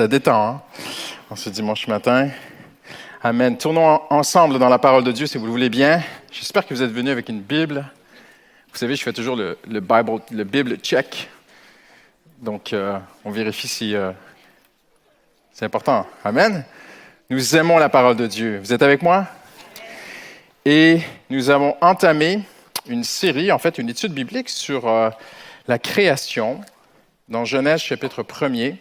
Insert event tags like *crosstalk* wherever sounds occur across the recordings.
Ça détend, hein? En ce dimanche matin. Amen. Tournons ensemble dans la parole de Dieu, si vous le voulez bien. J'espère que vous êtes venus avec une Bible. Vous savez, je fais toujours le, le Bible, le check. Donc, euh, on vérifie si euh, c'est important. Amen. Nous aimons la parole de Dieu. Vous êtes avec moi? Et nous avons entamé une série, en fait, une étude biblique sur euh, la création dans Genèse chapitre 1er.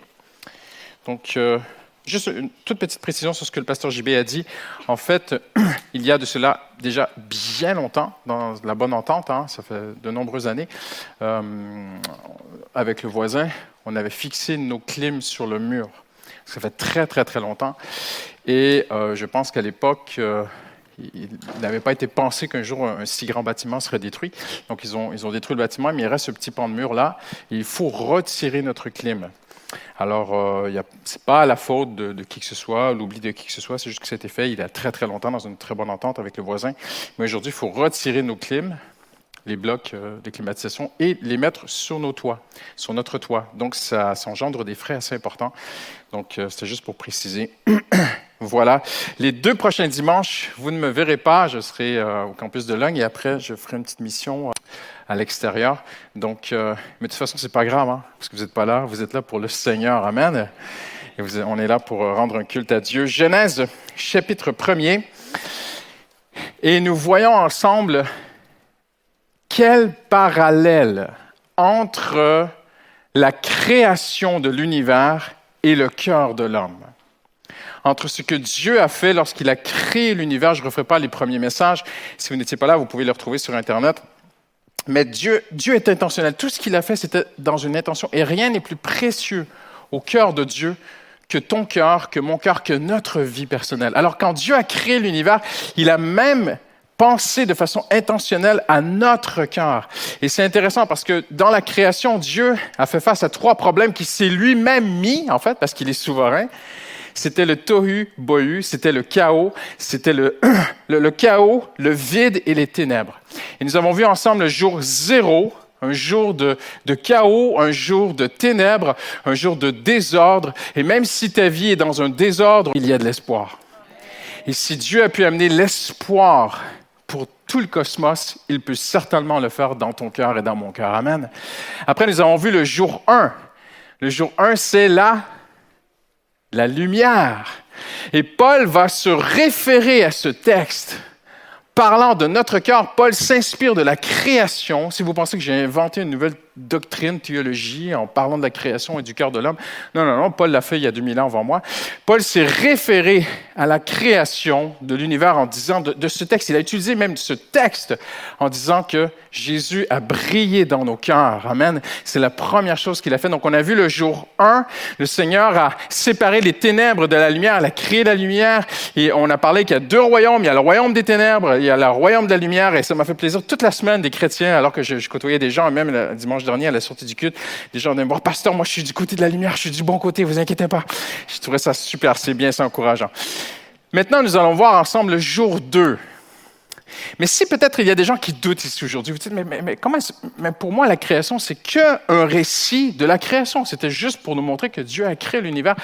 Donc, euh, juste une toute petite précision sur ce que le pasteur JB a dit. En fait, *clears throat* il y a de cela déjà bien longtemps, dans la bonne entente, hein, ça fait de nombreuses années, euh, avec le voisin, on avait fixé nos clims sur le mur. Ça fait très, très, très longtemps. Et euh, je pense qu'à l'époque, il n'avait pas été pensé qu'un jour un si grand bâtiment serait détruit. Donc, ils ont, ils ont détruit le bâtiment, mais il reste ce petit pan de mur-là. Il faut retirer notre clim. Alors, euh, ce n'est pas la faute de, qui que ce soit, l'oubli de qui que ce soit, c'est juste que ça a fait il y a très, très longtemps, dans une très bonne entente avec le voisin. Mais aujourd'hui, il faut retirer nos clims, les blocs euh, de climatisation, et les mettre sur nos toits, sur notre toit. Donc, ça, ça engendre des frais assez importants. Donc, euh, c'était juste pour préciser. *coughs* Voilà. Les deux prochains dimanches, vous ne me verrez pas. Je serai euh, au campus de Logne et après, je ferai une petite mission euh, à l'extérieur. Donc, euh, mais de toute façon, c'est pas grave, hein, parce que vous n'êtes pas là. Vous êtes là pour le Seigneur. Amen. Et on est là pour rendre un culte à Dieu. Genèse, chapitre 1er. Et nous voyons ensemble quel parallèle entre la création de l'univers et le cœur de l'homme entre ce que Dieu a fait lorsqu'il a créé l'univers. Je ne referai pas les premiers messages. Si vous n'étiez pas là, vous pouvez les retrouver sur Internet. Mais Dieu, Dieu est intentionnel. Tout ce qu'il a fait, c'était dans une intention. Et rien n'est plus précieux au cœur de Dieu que ton cœur, que mon cœur, que notre vie personnelle. Alors quand Dieu a créé l'univers, il a même pensé de façon intentionnelle à notre cœur. Et c'est intéressant parce que dans la création, Dieu a fait face à trois problèmes qu'il s'est lui-même mis, en fait, parce qu'il est souverain c'était le tohu bohu, c'était le chaos, c'était *clears throat* le, le, chaos, le vide et les ténèbres. Et nous avons vu ensemble le jour zéro, un jour de, de chaos, un jour de ténèbres, un jour de désordre. Et même si ta vie est dans un désordre, il y a de l'espoir. Et si Dieu a pu amener l'espoir pour tout le cosmos, il peut certainement le faire dans ton cœur et dans mon cœur. Amen. Après, nous avons vu le jour 1. Le jour 1, c'est la la lumière. Et Paul va se référer à ce texte. Parlant de notre cœur, Paul s'inspire de la création. Si vous pensez que j'ai inventé une nouvelle doctrine, théologie, en parlant de la création et du cœur de l'homme. Non, non, non, Paul l'a fait il y a 2000 ans avant moi. Paul s'est référé à la création de l'univers en disant de, ce texte, il a utilisé même ce texte en disant que Jésus a brillé dans nos cœurs. Amen. C'est la première chose qu'il a fait. Donc, on a vu le jour 1, le Seigneur a séparé les ténèbres de la lumière, il a créé la lumière, et on a parlé qu'il y a deux royaumes. Il y a le royaume des ténèbres, il y a le royaume de la lumière, et ça m'a fait plaisir toute la semaine des chrétiens, alors que je, je côtoyais des gens, même le dimanche à la sortie du culte, des gens disaient, bon, pasteur, moi, je suis du côté de la lumière, je suis du bon côté, vous inquiétez pas. Je trouvais ça super, c'est bien, c'est encourageant. Maintenant, nous allons voir ensemble le jour 2. Mais si peut-être il y a des gens qui doutent ici aujourd'hui, vous dites, mais comment, mais pour moi, la création, c'est qu'un récit de la création. C'était juste pour nous montrer que Dieu a créé l'univers.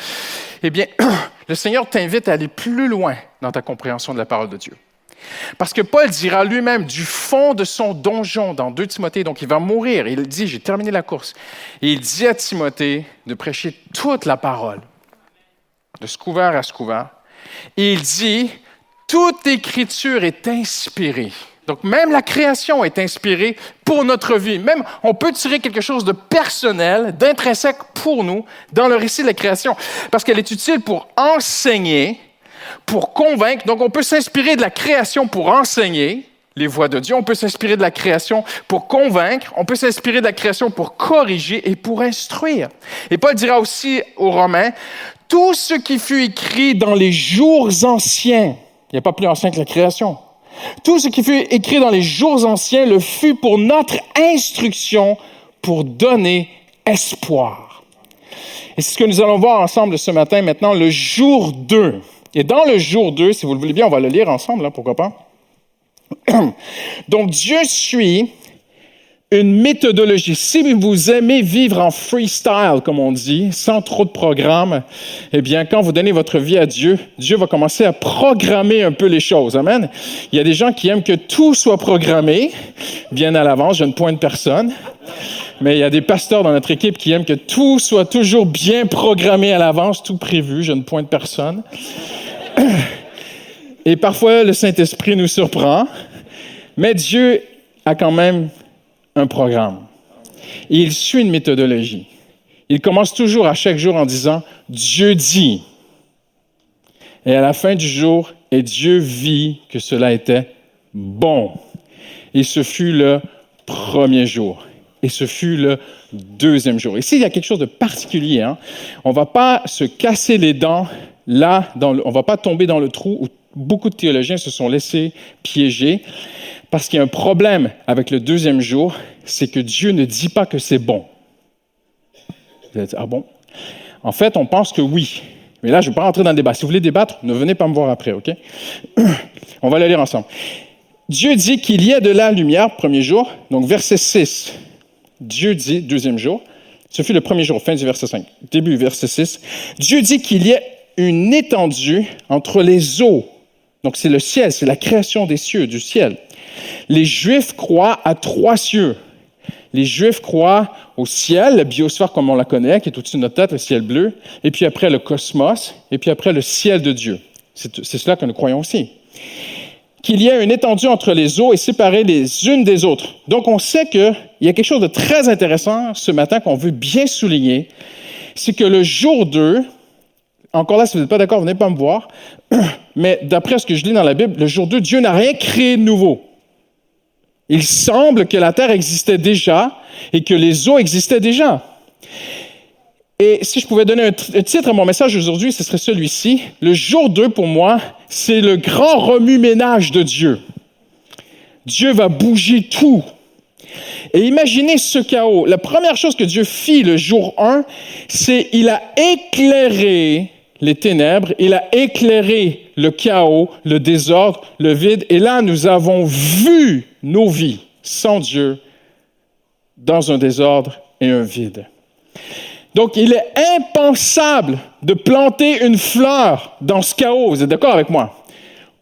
Eh bien, *clears throat* le Seigneur t'invite à aller plus loin dans ta compréhension de la parole de Dieu. Parce que Paul dira lui-même du fond de son donjon dans 2 Timothée, donc il va mourir. Il dit, j'ai terminé la course. Et il dit à Timothée de prêcher toute la parole, de ce couvert à ce couvert. Et il dit, toute écriture est inspirée. Donc même la création est inspirée pour notre vie. Même on peut tirer quelque chose de personnel, d'intrinsèque pour nous dans le récit de la création, parce qu'elle est utile pour enseigner, pour convaincre. Donc, on peut s'inspirer de la création pour enseigner les voies de Dieu. On peut s'inspirer de la création pour convaincre. On peut s'inspirer de la création pour corriger et pour instruire. Et Paul dira aussi aux Romains, tout ce qui fut écrit dans les jours anciens, il n'y a pas plus ancien que la création. Tout ce qui fut écrit dans les jours anciens le fut pour notre instruction, pour donner espoir. Et c'est ce que nous allons voir ensemble ce matin, maintenant, le jour 2. Et dans le jour 2, si vous le voulez bien, on va le lire ensemble, là, pourquoi pas. *clears throat* Donc Dieu suit une méthodologie. Si vous aimez vivre en freestyle, comme on dit, sans trop de programme, eh bien, quand vous donnez votre vie à Dieu, Dieu va commencer à programmer un peu les choses. Amen. Il y a des gens qui aiment que tout soit programmé bien à l'avance. Je ne pointe personne. Mais il y a des pasteurs dans notre équipe qui aiment que tout soit toujours bien programmé à l'avance, tout prévu. Je ne pointe personne. Et parfois, le Saint-Esprit nous surprend. Mais Dieu a quand même un programme. Et il suit une méthodologie. Il commence toujours à chaque jour en disant Dieu dit. Et à la fin du jour, et Dieu vit que cela était bon. Et ce fut le premier jour. Et ce fut le deuxième jour. Ici, il y a quelque chose de particulier. Hein? On ne va pas se casser les dents là, on ne va pas tomber dans le trou où beaucoup de théologiens se sont laissés piéger. Parce qu'il y a un problème avec le deuxième jour, c'est que Dieu ne dit pas que c'est bon. Vous allez dire, ah bon? En fait, on pense que oui. Mais là, je ne vais pas rentrer dans le débat. Si vous voulez débattre, ne venez pas me voir après, OK? *clears throat* on va le lire ensemble. Dieu dit qu'il y a de la lumière, premier jour. Donc, verset 6. Dieu dit, deuxième jour. Ce fut le premier jour, fin du verset 5. Début, verset 6. Dieu dit qu'il y a une étendue entre les eaux. Donc, c'est le ciel, c'est la création des cieux, du ciel. Les Juifs croient à trois cieux. Les Juifs croient au ciel, la biosphère comme on la connaît, qui est au-dessus de notre tête, le ciel bleu, et puis après le cosmos, et puis après le ciel de Dieu. C'est cela que nous croyons aussi. Qu'il y a une étendue entre les eaux et séparées les unes des autres. Donc on sait qu'il y a quelque chose de très intéressant ce matin qu'on veut bien souligner, c'est que le jour 2, encore là, si vous n'êtes pas d'accord, venez pas me voir, *clears throat* mais d'après ce que je lis dans la Bible, le jour 2, Dieu n'a rien créé de nouveau. Il semble que la terre existait déjà et que les eaux existaient déjà. Et si je pouvais donner un, titre à mon message aujourd'hui, ce serait celui-ci. Le jour 2, pour moi, c'est le grand remue-ménage de Dieu. Dieu va bouger tout. Et imaginez ce chaos. La première chose que Dieu fit le jour 1, c'est il a éclairé les ténèbres, il a éclairé le chaos, le désordre, le vide. Et là, nous avons vu nos vies sans Dieu dans un désordre et un vide. Donc, il est impensable de planter une fleur dans ce chaos. Vous êtes d'accord avec moi?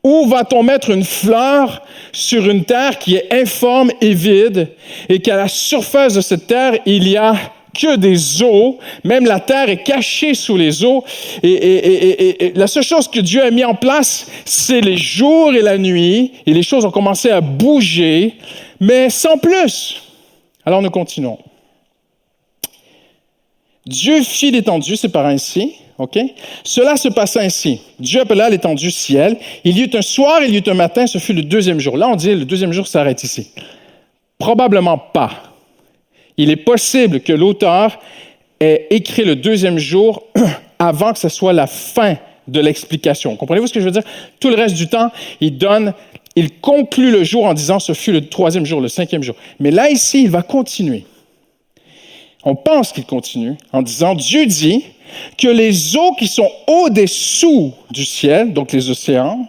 Où va-t-on mettre une fleur sur une terre qui est informe et vide et qu'à la surface de cette terre, il y a que des eaux, même la terre est cachée sous les eaux. Et, la seule chose que Dieu a mis en place, c'est les jours et la nuit, et les choses ont commencé à bouger, mais sans plus. Alors nous continuons. Dieu fit l'étendue, c'est par ainsi, ok? Cela se passa ainsi. Dieu appela l'étendue ciel. Il y eut un soir, il y eut un matin, ce fut le deuxième jour. Là, on dit le deuxième jour s'arrête ici. Probablement pas il est possible que l'auteur ait écrit le deuxième jour *clears throat* avant que ce soit la fin de l'explication. Comprenez-vous ce que je veux dire? Tout le reste du temps, il donne, il conclut le jour en disant ce fut le troisième jour, le cinquième jour. Mais là, ici, il va continuer. On pense qu'il continue en disant Dieu dit que les eaux qui sont au-dessous du ciel, donc les océans,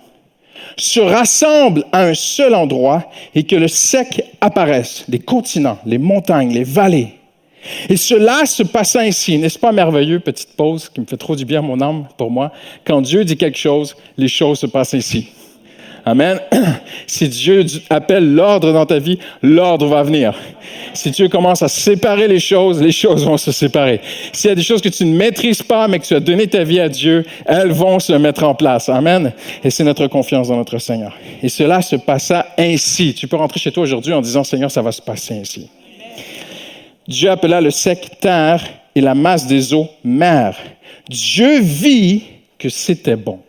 se rassemblent à un seul endroit et que le sec apparaisse, les continents, les montagnes, les vallées. Et cela se passe ainsi, n'est-ce pas merveilleux, petite pause qui me fait trop du bien à mon âme pour moi, quand Dieu dit quelque chose, les choses se passent ainsi. Amen. *clears throat* Si Dieu appelle l'ordre dans ta vie, l'ordre va venir. Si Dieu commence à séparer les choses, les choses vont se séparer. S'il y a des choses que tu ne maîtrises pas, mais que tu as donné ta vie à Dieu, elles vont se mettre en place. Amen. Et c'est notre confiance dans notre Seigneur. Et cela se passa ainsi. Tu peux rentrer chez toi aujourd'hui en disant, Seigneur, ça va se passer ainsi. Dieu appela le sec terre et la masse des eaux mer. Dieu vit que c'était bon.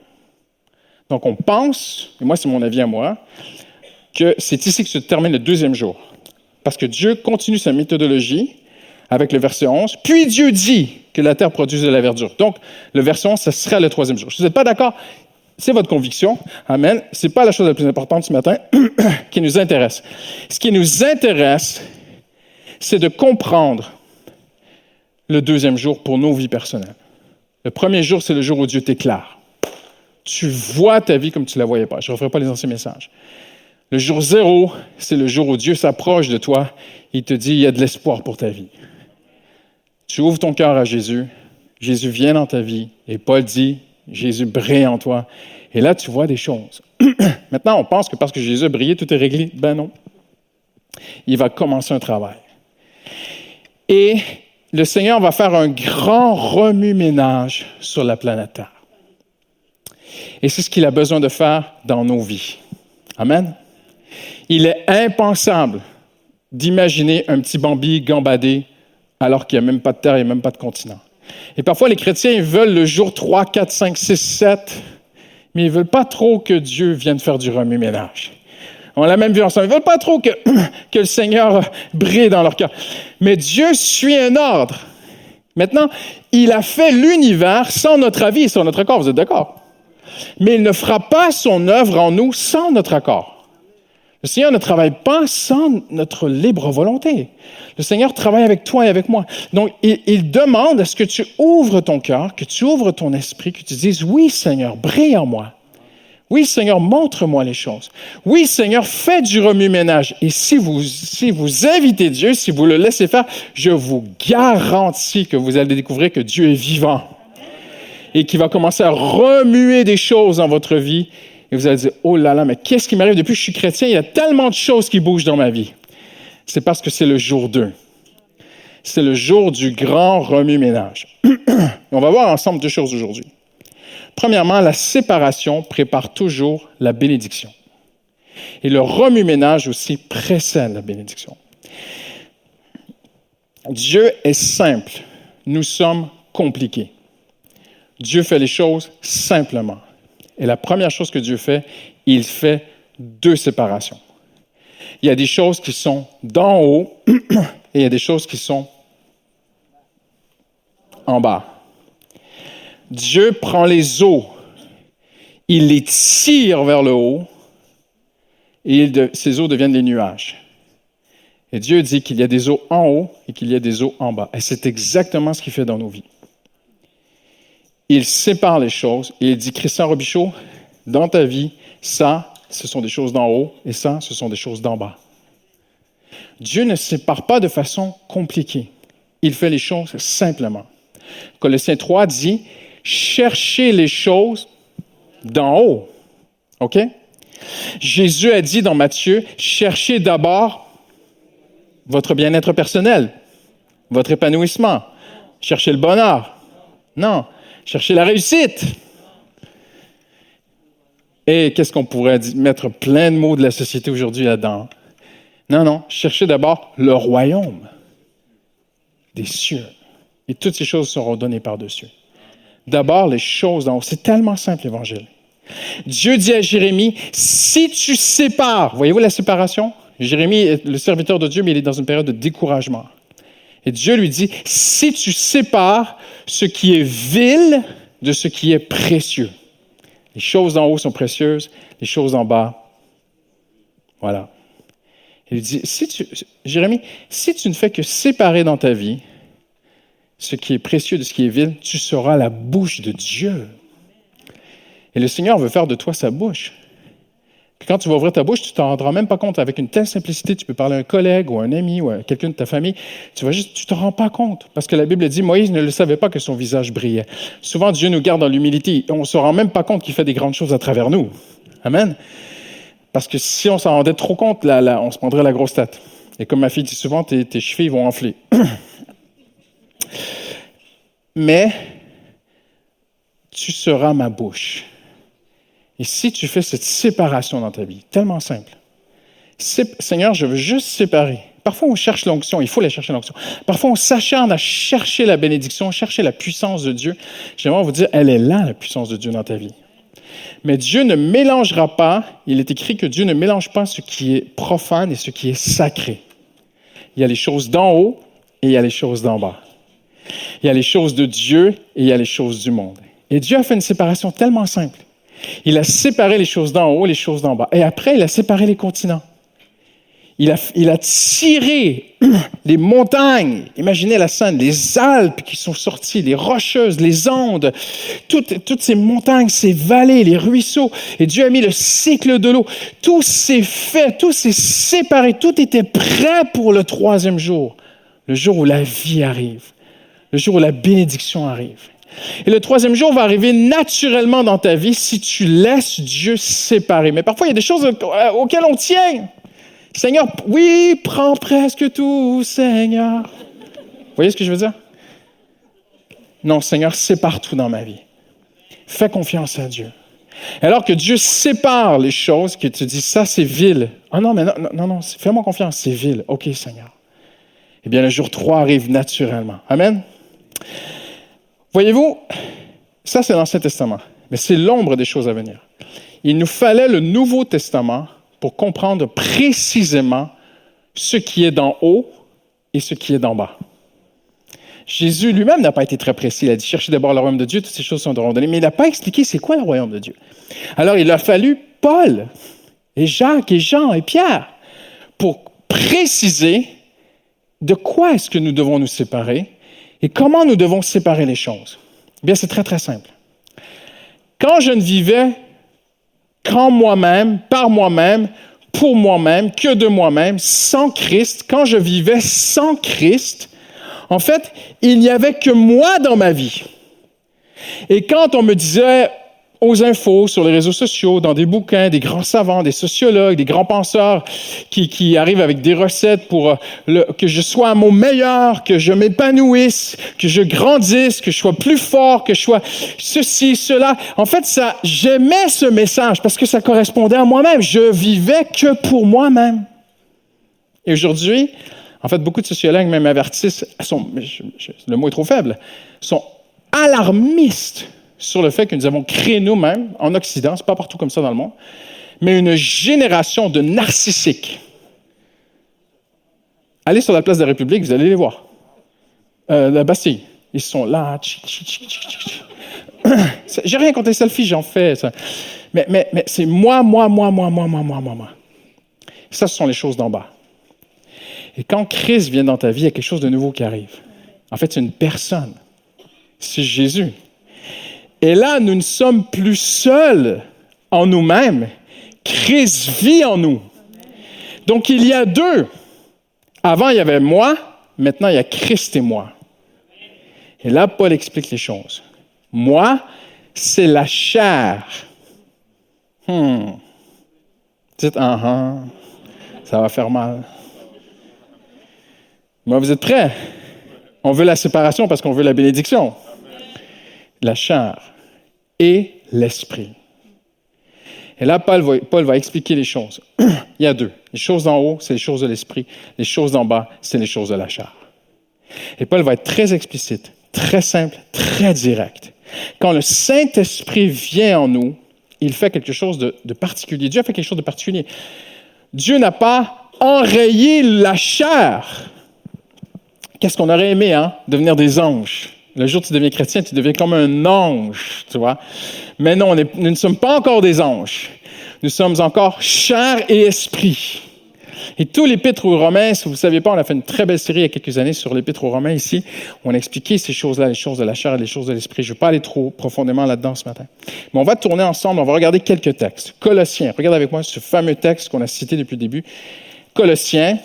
Donc on pense, et moi c'est mon avis à moi, que c'est ici que se termine le deuxième jour. Parce que Dieu continue sa méthodologie avec le verset 11, puis Dieu dit que la terre produise de la verdure. Donc le verset 11, ce sera le troisième jour. Si vous n'êtes pas d'accord, c'est votre conviction. Amen. Ce n'est pas la chose la plus importante ce matin *clears throat* qui nous intéresse. Ce qui nous intéresse, c'est de comprendre le deuxième jour pour nos vies personnelles. Le premier jour, c'est le jour où Dieu t'éclaire tu vois ta vie comme tu ne la voyais pas. Je ne referai pas les anciens messages. Le jour zéro, c'est le jour où Dieu s'approche de toi. Il te dit, il y a de l'espoir pour ta vie. Tu ouvres ton cœur à Jésus. Jésus vient dans ta vie. Et Paul dit, Jésus brille en toi. Et là, tu vois des choses. *clears throat* Maintenant, on pense que parce que Jésus a brillé, tout est réglé. Ben non. Il va commencer un travail. Et le Seigneur va faire un grand remue-ménage sur la planète Terre. Et c'est ce qu'il a besoin de faire dans nos vies. Amen. Il est impensable d'imaginer un petit Bambi gambader alors qu'il n'y a même pas de terre, il a même pas de continent. Et parfois, les chrétiens, ils veulent le jour 3, 4, 5, 6, 7, mais ils ne veulent pas trop que Dieu vienne faire du remue-ménage. On l'a même vu ensemble. Ils ne veulent pas trop que, *clears throat* que le Seigneur brille dans leur cœur. Mais Dieu suit un ordre. Maintenant, il a fait l'univers sans notre avis et sans notre accord. Vous êtes d'accord? Mais il ne fera pas son œuvre en nous sans notre accord. Le Seigneur ne travaille pas sans notre libre volonté. Le Seigneur travaille avec toi et avec moi. Donc, il, demande à ce que tu ouvres ton cœur, que tu ouvres ton esprit, que tu dises, oui Seigneur, brille en moi. Oui Seigneur, montre-moi les choses. Oui Seigneur, fais du remue-ménage. Et si vous, si vous invitez Dieu, si vous le laissez faire, je vous garantis que vous allez découvrir que Dieu est vivant et qu'il va commencer à remuer des choses dans votre vie et vous allez dire, oh là là, mais qu'est-ce qui m'arrive? Depuis que je suis chrétien? Il y a tellement de choses qui bougent dans ma vie. C'est parce que c'est le jour 2. C'est le jour du grand remue-ménage. *clears throat* On va voir ensemble deux choses aujourd'hui. Premièrement, la séparation prépare toujours la bénédiction. Et le remue-ménage aussi précède la bénédiction. Dieu est simple. Nous sommes compliqués. Dieu fait les choses simplement. Et la première chose que Dieu fait, il fait deux séparations. Il y a des choses qui sont d'en haut *clears throat* et il y a des choses qui sont en bas. Dieu prend les eaux, il les tire vers le haut et ces eaux deviennent des nuages. Et Dieu dit qu'il y a des eaux en haut et qu'il y a des eaux en bas. Et c'est exactement ce qu'il fait dans nos vies il sépare les choses et il dit, Christian Robichaud, dans ta vie, ça, ce sont des choses d'en haut et ça, ce sont des choses d'en bas. Dieu ne sépare pas de façon compliquée. Il fait les choses simplement. Colossiens 3 dit, cherchez les choses d'en haut. OK? Jésus a dit dans Matthieu, cherchez d'abord votre bien-être personnel, votre épanouissement, cherchez le bonheur. Non, chercher la réussite. Et qu'est-ce qu'on pourrait mettre plein de mots de la société aujourd'hui là-dedans? Non, non, cherchez d'abord le royaume des cieux. Et toutes ces choses seront données par-dessus. D'abord, les choses d'en haut. C'est tellement simple, l'Évangile. Dieu dit à Jérémie, si tu sépares, voyez-vous la séparation? Jérémie est le serviteur de Dieu, mais il est dans une période de découragement. Et Dieu lui dit, si tu sépares ce qui est vil de ce qui est précieux, les choses d'en haut sont précieuses, les choses en bas, voilà. Il dit, si tu, Jérémie, si tu ne fais que séparer dans ta vie ce qui est précieux de ce qui est vil, tu seras la bouche de Dieu. Et le Seigneur veut faire de toi sa bouche quand tu vas ouvrir ta bouche, tu t'en rendras même pas compte. Avec une telle simplicité, tu peux parler à un collègue ou à un ami ou à quelqu'un de ta famille. Tu vas juste, tu te rends pas compte. Parce que la Bible dit, Moïse ne le savait pas que son visage brillait. Souvent, Dieu nous garde dans l'humilité. On se rend même pas compte qu'il fait des grandes choses à travers nous. Amen. Parce que si on s'en rendait trop compte, là, là, on se prendrait la grosse tête. Et comme ma fille dit souvent, tes, tes chevilles vont enfler. *coughs* Mais tu seras ma bouche. Et si tu fais cette séparation dans ta vie, tellement simple, Seigneur, je veux juste séparer. Parfois, on cherche l'onction, il faut la chercher l'onction. Parfois, on s'acharne à chercher la bénédiction, chercher la puissance de Dieu. J'aimerais vous dire, elle est là, la puissance de Dieu dans ta vie. Mais Dieu ne mélangera pas, il est écrit que Dieu ne mélange pas ce qui est profane et ce qui est sacré. Il y a les choses d'en haut et il y a les choses d'en bas. Il y a les choses de Dieu et il y a les choses du monde. Et Dieu a fait une séparation tellement simple. Il a séparé les choses d'en haut, les choses d'en bas. Et après, il a séparé les continents. Il a, tiré *clears throat* les montagnes, imaginez la scène, les Alpes qui sont sorties, les rocheuses, les ondes, toutes, toutes ces montagnes, ces vallées, les ruisseaux, et Dieu a mis le cycle de l'eau. Tout s'est fait, tout s'est séparé, tout était prêt pour le troisième jour, le jour où la vie arrive, le jour où la bénédiction arrive. Et le troisième jour va arriver naturellement dans ta vie si tu laisses Dieu séparer. Mais parfois, il y a des choses auxquelles on tient. Seigneur, oui, prends presque tout, Seigneur. Vous voyez ce que je veux dire? Non, Seigneur, sépare tout dans ma vie. Fais confiance à Dieu. Alors que Dieu sépare les choses, que tu dis, ça c'est vil. Ah non, mais non, non, non, fais-moi confiance, c'est vil. OK, Seigneur. Eh bien, le jour 3 arrive naturellement. Amen. Voyez-vous, ça c'est l'Ancien Testament, mais c'est l'ombre des choses à venir. Il nous fallait le Nouveau Testament pour comprendre précisément ce qui est d'en haut et ce qui est d'en bas. Jésus lui-même n'a pas été très précis. Il a dit cherchez d'abord le royaume de Dieu, toutes ces choses sont données. Mais il n'a pas expliqué c'est quoi le royaume de Dieu. Alors il a fallu Paul et Jacques et Jean et Pierre pour préciser de quoi est-ce que nous devons nous séparer et comment nous devons séparer les choses? Eh bien, c'est très très simple. Quand je ne vivais qu'en moi-même, par moi-même, pour moi-même, que de moi-même, sans Christ, quand je vivais sans Christ, en fait, il n'y avait que moi dans ma vie. Et quand on me disait, aux infos, sur les réseaux sociaux, dans des bouquins, des grands savants, des sociologues, des grands penseurs qui, arrivent avec des recettes pour euh, que je sois à mon meilleur, que je m'épanouisse, que je grandisse, que je sois plus fort, que je sois ceci, cela. En fait, ça, j'aimais ce message parce que ça correspondait à moi-même. Je vivais que pour moi-même. Et aujourd'hui, en fait, beaucoup de sociologues même avertissent, le mot est trop faible, sont alarmistes sur le fait que nous avons créé nous-mêmes, en Occident, c'est pas partout comme ça dans le monde, mais une génération de narcissiques. Allez sur la place de la République, vous allez les voir. Euh, la Bastille, ils sont là. *coughs* J'ai rien contre les selfies, j'en fais. Mais, mais, mais c'est moi, moi, moi, moi, moi, moi, moi, moi, moi. Ça, ce sont les choses d'en bas. Et quand Christ vient dans ta vie, il y a quelque chose de nouveau qui arrive. En fait, c'est une personne. C'est Jésus. Et là, nous ne sommes plus seuls en nous-mêmes. Christ vit en nous. Donc il y a deux. Avant, il y avait moi, maintenant, il y a Christ et moi. Et là, Paul explique les choses. Moi, c'est la chair. Hmm. Dites, ah, ah, ça va faire mal. Moi, vous êtes prêts? On veut la séparation parce qu'on veut la bénédiction. La chair et l'esprit. Et là, Paul va, expliquer les choses. *clears throat* Il y a deux. Les choses d'en haut, c'est les choses de l'esprit. Les choses d'en bas, c'est les choses de la chair. Et Paul va être très explicite, très simple, très direct. Quand le Saint-Esprit vient en nous, il fait quelque chose de, de particulier. Dieu a fait quelque chose de particulier. Dieu n'a pas enrayé la chair. Qu'est-ce qu'on aurait aimé, hein? Devenir des anges? Le jour où tu deviens chrétien, tu deviens comme un ange, tu vois. Mais non, nous ne sommes pas encore des anges. Nous sommes encore chair et esprit. Et tout l'épître aux Romains, si vous ne savez pas, on a fait une très belle série il y a quelques années sur l'épître aux Romains ici. On a expliqué ces choses-là, les choses de la chair et les choses de l'esprit. Je ne vais pas aller trop profondément là-dedans ce matin. Mais on va tourner ensemble, on va regarder quelques textes. Colossiens, regarde avec moi ce fameux texte qu'on a cité depuis le début. Colossiens,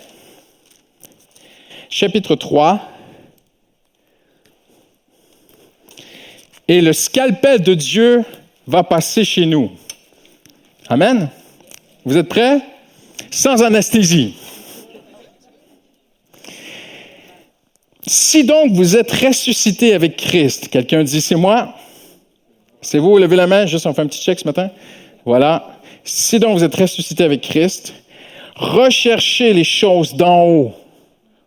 chapitre 3, et le scalpel de Dieu va passer chez nous. Amen. Vous êtes prêts? Sans anesthésie. Si donc vous êtes ressuscité avec Christ, quelqu'un dit c'est moi, c'est vous, levez la main, juste on fait un petit check ce matin. Voilà. Si donc vous êtes ressuscité avec Christ, recherchez les choses d'en haut,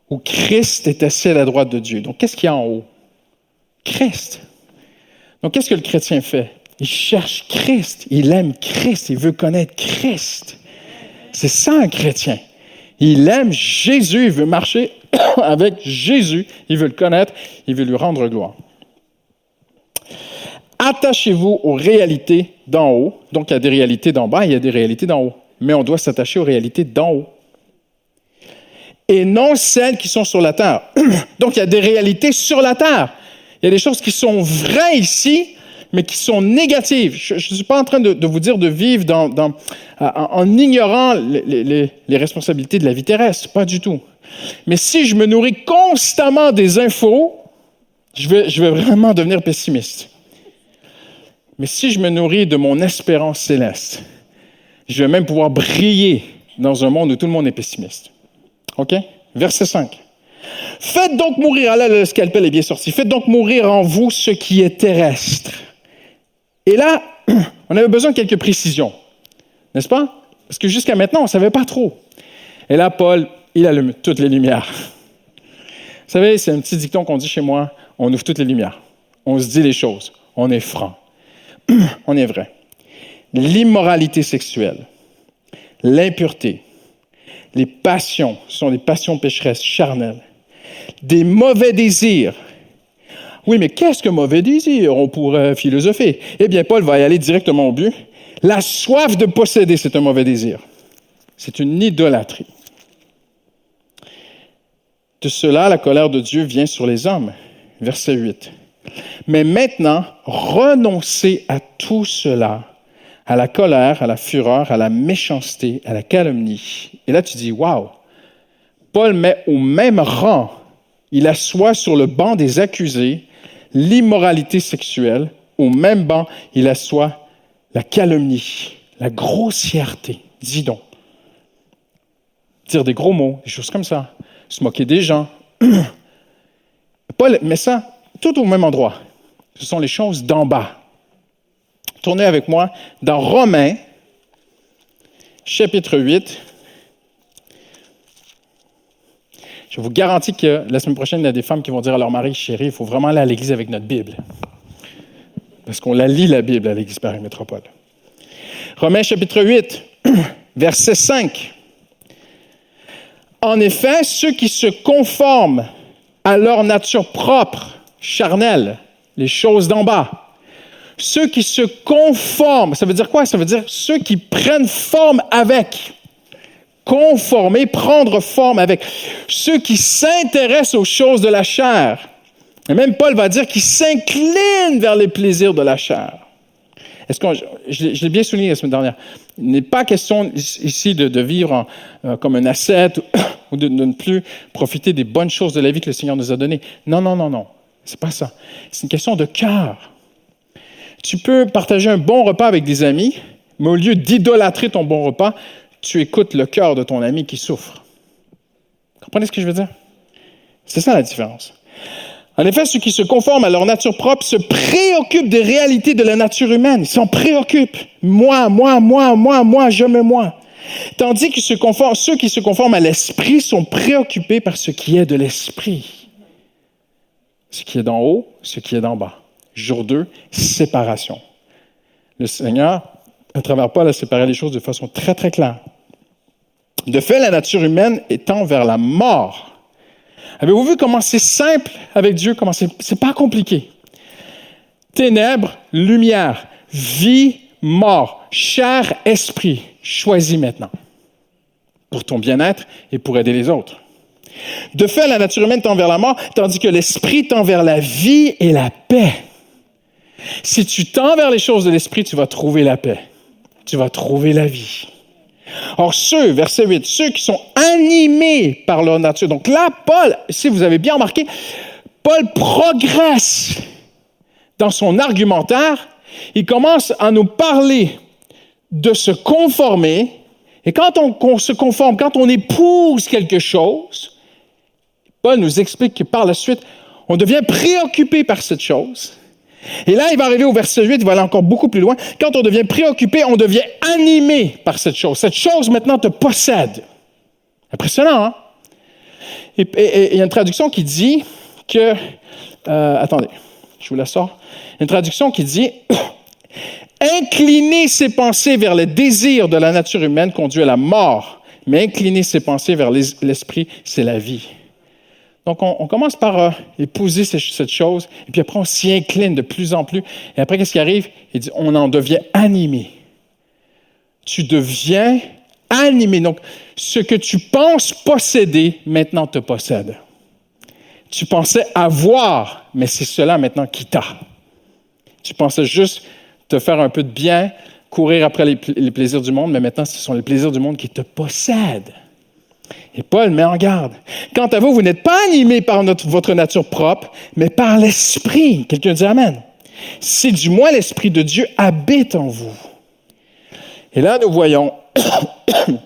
où Christ est assis à la droite de Dieu. Donc qu'est-ce qu'il y a en haut? Christ. Donc, qu'est-ce que le chrétien fait? Il cherche Christ, il aime Christ, il veut connaître Christ. C'est ça un chrétien. Il aime Jésus, il veut marcher *coughs* avec Jésus, il veut le connaître, il veut lui rendre gloire. Attachez-vous aux réalités d'en haut. Donc, il y a des réalités d'en bas, il y a des réalités d'en haut. Mais on doit s'attacher aux réalités d'en haut. et non celles qui sont sur la terre. *coughs* Donc, il y a des réalités sur la terre. Il y a des choses qui sont vraies ici, mais qui sont négatives. Je ne suis pas en train de, vous dire de vivre dans, en, ignorant les, les, responsabilités de la vie terrestre, pas du tout. Mais si je me nourris constamment des infos, je vais, je vais vraiment devenir pessimiste. Mais si je me nourris de mon espérance céleste, je vais même pouvoir briller dans un monde où tout le monde est pessimiste. OK? Verset 5. Faites donc mourir, ah là, le scalpel est bien sorti, faites donc mourir en vous ce qui est terrestre. Et là, *clears throat* on avait besoin de quelques précisions, n'est-ce pas? Parce que jusqu'à maintenant, on ne savait pas trop. Et là, Paul, il allume toutes les lumières. Vous savez, c'est un petit dicton qu'on dit chez moi, on ouvre toutes les lumières. On se dit les choses. On est franc. *clears throat* on est vrai. L'immoralité sexuelle, l'impureté, les passions sont des passions pécheresses charnelles, des mauvais désirs. Oui, mais qu'est-ce que mauvais désir? On pourrait philosopher? Eh bien, Paul va y aller directement au but. La soif de posséder, c'est un mauvais désir. C'est une idolâtrie. De cela, la colère de Dieu vient sur les hommes. Verset 8. Mais maintenant, renoncez à tout cela à la colère, à la fureur, à la méchanceté, à la calomnie. Et là, tu dis, waouh, Paul met au même rang, il assoit sur le banc des accusés l'immoralité sexuelle, au même banc, il assoit la calomnie, la grossièreté, dis donc. Dire des gros mots, des choses comme ça, se moquer des gens. *clears throat* Paul met ça tout au même endroit. Ce sont les choses d'en bas. Tournez avec moi dans Romains, chapitre 8. Je vous garantis que la semaine prochaine, il y a des femmes qui vont dire à leur mari, chérie, il faut vraiment aller à l'église avec notre Bible. Parce qu'on la lit, la Bible, à l'église Paris Métropole. Romains chapitre 8, *clears throat* verset 5. En effet, ceux qui se conforment à leur nature propre, charnelle, les choses d'en bas, ceux qui se conforment, ça veut dire quoi? Ça veut dire ceux qui prennent forme avec. Conformer, prendre forme avec. Ceux qui s'intéressent aux choses de la chair. Et même Paul va dire qu'ils s'inclinent vers les plaisirs de la chair. Est-ce que je, l'ai bien souligné la semaine dernière. Il n'est pas question ici de, vivre euh, comme un ascète *coughs* ou de, de, ne plus profiter des bonnes choses de la vie que le Seigneur nous a données. Non, non, non, non. C'est pas ça. C'est une question de cœur. Tu peux partager un bon repas avec des amis, mais au lieu d'idolâtrer ton bon repas, tu écoutes le cœur de ton ami qui souffre. Comprenez ce que je veux dire? C'est ça la différence. En effet, ceux qui se conforment à leur nature propre se préoccupent des réalités de la nature humaine. Ils s'en préoccupent. Moi, moi, moi, moi, moi, je me moi. Tandis que ceux qui se conforment à l'esprit sont préoccupés par ce qui est de l'esprit. Ce qui est d'en haut, ce qui est d'en bas. Jour 2, séparation. Le Seigneur, à travers Paul, a séparé les choses de façon très, très claire. De fait, la nature humaine étant vers la mort. Avez-vous vu comment c'est simple avec Dieu, comment c'est, pas compliqué? Ténèbres, lumière, vie, mort, chair, esprit. Choisis maintenant. Pour ton bien-être et pour aider les autres. De fait, la nature humaine tend vers la mort, tandis que l'esprit tend vers la vie et la paix. Si tu tends vers les choses de l'esprit, tu vas trouver la paix. Tu vas trouver la vie. Or, ceux, verset 8, ceux qui sont animés par leur nature. Donc là, Paul, si vous avez bien remarqué, Paul progresse dans son argumentaire. Il commence à nous parler de se conformer. Et quand on, se conforme, quand on épouse quelque chose, Paul nous explique que par la suite, on devient préoccupé par cette chose. Et là, il va arriver au verset 8, il va aller encore beaucoup plus loin. Quand on devient préoccupé, on devient animé par cette chose. Cette chose maintenant te possède. Impressionnant, hein? Et il y a une traduction qui dit que... Euh, attendez, je vous la sors. Une traduction qui dit... *coughs* Incliner ses pensées vers les désirs de la nature humaine conduit à la mort, mais incliner ses pensées vers l'esprit, c'est la vie. Donc, on, commence par euh, épouser cette, chose, et puis après, on s'y incline de plus en plus. Et après, qu'est-ce qui arrive? Il dit, on en devient animé. Tu deviens animé. Donc, ce que tu penses posséder, maintenant te possède. Tu pensais avoir, mais c'est cela maintenant qui t'a. Tu pensais juste te faire un peu de bien, courir après les, plaisirs du monde, mais maintenant ce sont les plaisirs du monde qui te possèdent. Et Paul met en garde. Quant à vous, vous n'êtes pas animé par votre nature propre, mais par l'Esprit. Quelqu'un dit Amen. Si du moins l'Esprit de Dieu habite en vous. Et là, nous voyons *coughs*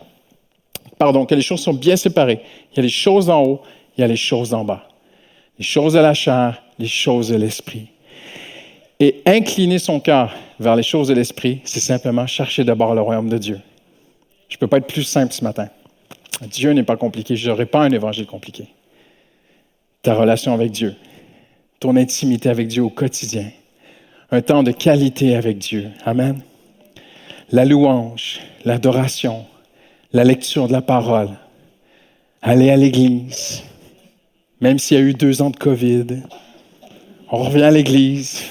pardon, que les choses sont bien séparées. Il y a les choses en haut, il y a les choses en bas. Les choses de la chair, les choses de l'esprit. Et incliner son cœur vers les choses de l'esprit, c'est simplement chercher d'abord le royaume de Dieu. Je ne peux pas être plus simple ce matin. Dieu n'est pas compliqué. Je n'aurai pas un évangile compliqué. Ta relation avec Dieu, ton intimité avec Dieu au quotidien, un temps de qualité avec Dieu. Amen. La louange, l'adoration, la lecture de la parole, aller à l'église, même s'il y a eu deux ans de COVID, on revient à l'église.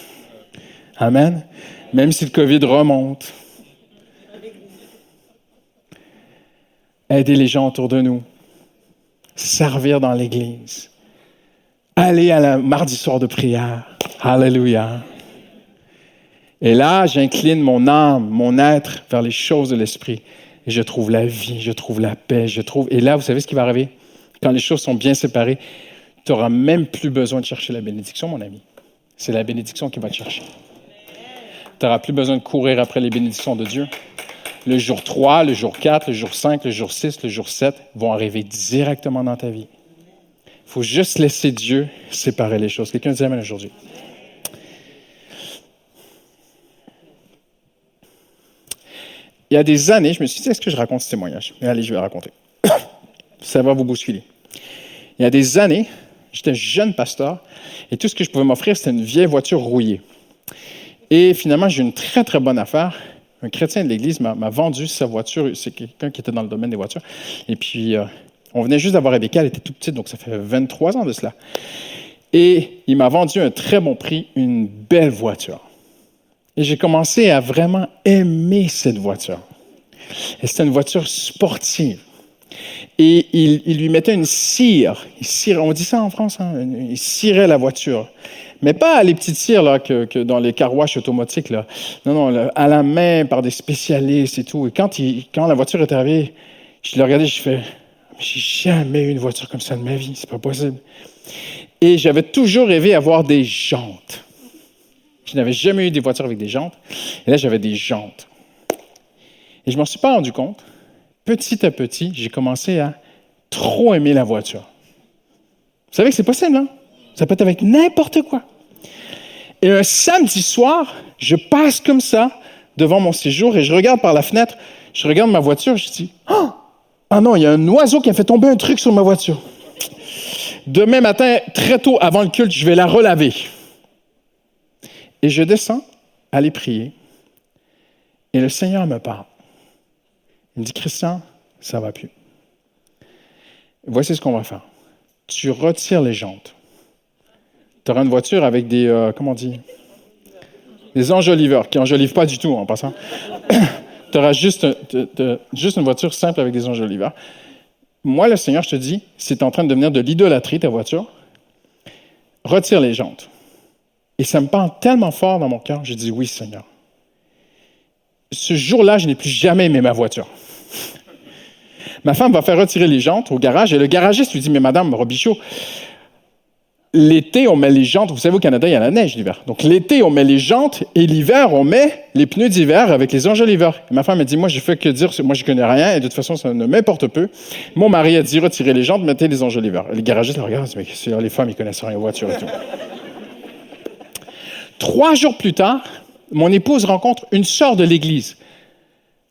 Amen. Même si le COVID remonte. Aider les gens autour de nous. Servir dans l'église. Aller à la mardi soir de prière. Alléluia. Et là, j'incline mon âme, mon être vers les choses de l'esprit. Et je trouve la vie, je trouve la paix, je trouve. Et là, vous savez ce qui va arriver? Quand les choses sont bien séparées, tu n'auras même plus besoin de chercher la bénédiction, mon ami. C'est la bénédiction qui va te chercher. Tu n'auras plus besoin de courir après les bénédictions de Dieu. Le jour 3, le jour 4, le jour 5, le jour 6, le jour 7 vont arriver directement dans ta vie. Il faut juste laisser Dieu séparer les choses. Quelqu'un dit Amen aujourd'hui. Il y a des années, je me suis dit, est-ce que je raconte ce témoignage? Mais allez, je vais le raconter. *coughs* Ça va vous bousculer. Il y a des années, j'étais jeune pasteur et tout ce que je pouvais m'offrir, c'était une vieille voiture rouillée. Et finalement, j'ai eu une très, très bonne affaire. Un chrétien de l'Église m'a vendu sa voiture. C'est quelqu'un qui était dans le domaine des voitures. Et puis, euh, on venait juste d'avoir Rebecca, elle était toute petite, donc ça fait 23 ans de cela. Et il m'a vendu un très bon prix, une belle voiture. Et j'ai commencé à vraiment aimer cette voiture. Et c'était une voiture sportive. Et il, lui mettait une cire. Il on dit ça en France, hein? il cirait la voiture. Mais pas les petites cires là, que, dans les carwash automatiques. Là. Non, non, à la main par des spécialistes et tout. Et quand, la voiture est arrivée, je l'ai regardé, je fais J'ai jamais eu une voiture comme ça de ma vie, c'est pas possible. Et j'avais toujours rêvé d'avoir des jantes. Je n'avais jamais eu des voitures avec des jantes. Et là, j'avais des jantes. Et je ne m'en suis pas rendu compte. Petit à petit, j'ai commencé à trop aimer la voiture. Vous savez que c'est possible, hein? Ça peut être avec n'importe quoi. Et un samedi soir, je passe comme ça devant mon séjour et je regarde par la fenêtre, je regarde ma voiture, je dis oh! Ah non, il y a un oiseau qui a fait tomber un truc sur ma voiture. Demain matin, très tôt avant le culte, je vais la relaver. Et je descends aller prier. Et le Seigneur me parle. Il me dit, Christian, ça va plus. Voici ce qu'on va faire. Tu retires les jantes. Tu auras une voiture avec des, euh, comment on dit, des enjoliveurs, qui enjolivent pas du tout en passant. *coughs* tu auras juste, juste une voiture simple avec des enjoliveurs. Moi, le Seigneur, je te dis, c'est en train de devenir de l'idolâtrie, ta voiture. Retire les jantes. Et ça me parle tellement fort dans mon cœur, je dis oui, Seigneur. Ce jour-là, je n'ai plus jamais aimé ma voiture. Ma femme va faire retirer les jantes au garage et le garagiste lui dit Mais Madame Robichaud, l'été, on met les jantes. Vous savez, au Canada, il y a la neige l'hiver. Donc, l'été, on met les jantes et l'hiver, on met les pneus d'hiver avec les enjoliveurs. Ma femme a dit Moi, je fais que dire, moi, je connais rien et de toute façon, ça ne m'importe peu. Mon mari a dit Retirez les jantes, mettez les enjoliveurs. Et le garagiste le regarde Mais les femmes, ils connaissent rien aux voitures et tout. *laughs* Trois jours plus tard, mon épouse rencontre une sœur de l'église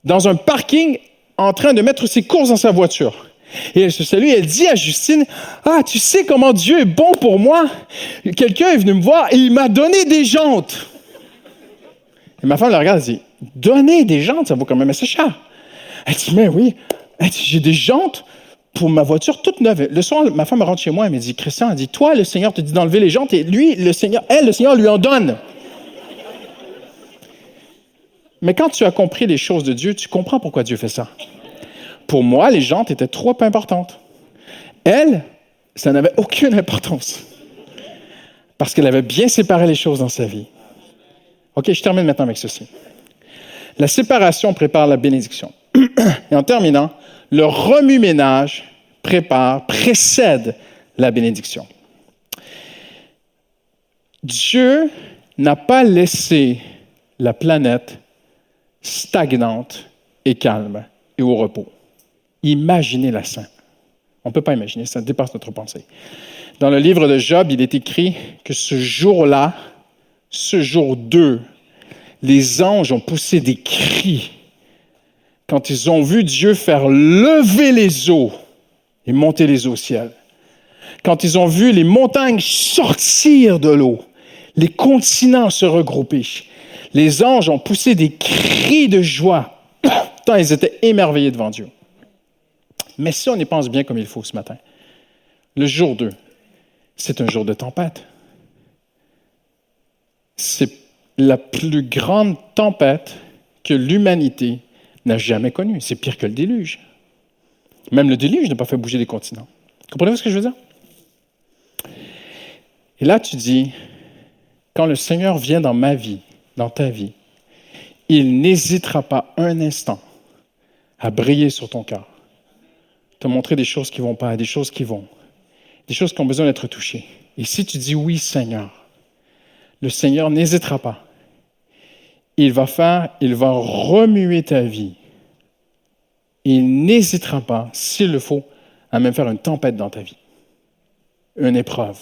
dans un parking en train de mettre ses courses dans sa voiture. Et elle se salue elle dit à Justine, ah, tu sais comment Dieu est bon pour moi? Quelqu'un est venu me voir et il m'a donné des jantes. Et ma femme la regarde et dit, donner des jantes, ça vaut quand même assez cher. Elle dit, mais oui, j'ai des jantes pour ma voiture toute neuve. Le soir, ma femme rentre chez moi, elle me dit, Christian, elle dit, toi, le Seigneur te dit d'enlever les jantes et lui, le Seigneur, elle, le Seigneur lui en donne. Mais quand tu as compris les choses de Dieu, tu comprends pourquoi Dieu fait ça. Pour moi, les jantes étaient trop importantes. Elle, ça n'avait aucune importance. Parce qu'elle avait bien séparé les choses dans sa vie. OK, je termine maintenant avec ceci. La séparation prépare la bénédiction. *clears throat* Et en terminant, le remue-ménage prépare, précède la bénédiction. Dieu n'a pas laissé la planète stagnante et calme et au repos. Imaginez la scène. On ne peut pas imaginer, ça dépasse notre pensée. Dans le livre de Job, il est écrit que ce jour-là, ce jour 2, les anges ont poussé des cris quand ils ont vu Dieu faire lever les eaux et monter les eaux au ciel. Quand ils ont vu les montagnes sortir de l'eau, les continents se regrouper, les anges ont poussé des cris de joie, tant ils étaient émerveillés devant Dieu. Mais si on y pense bien comme il faut ce matin, le jour 2, c'est un jour de tempête. C'est la plus grande tempête que l'humanité n'a jamais connue. C'est pire que le déluge. Même le déluge n'a pas fait bouger les continents. Comprenez-vous ce que je veux dire? Et là, tu dis, quand le Seigneur vient dans ma vie, dans ta vie, il n'hésitera pas un instant à briller sur ton cœur, montrer des choses qui vont pas, des choses qui vont, des choses qui ont besoin d'être touchées. Et si tu dis oui, Seigneur, le Seigneur n'hésitera pas. Il va faire, il va remuer ta vie. Il n'hésitera pas, s'il le faut, à même faire une tempête dans ta vie, une épreuve.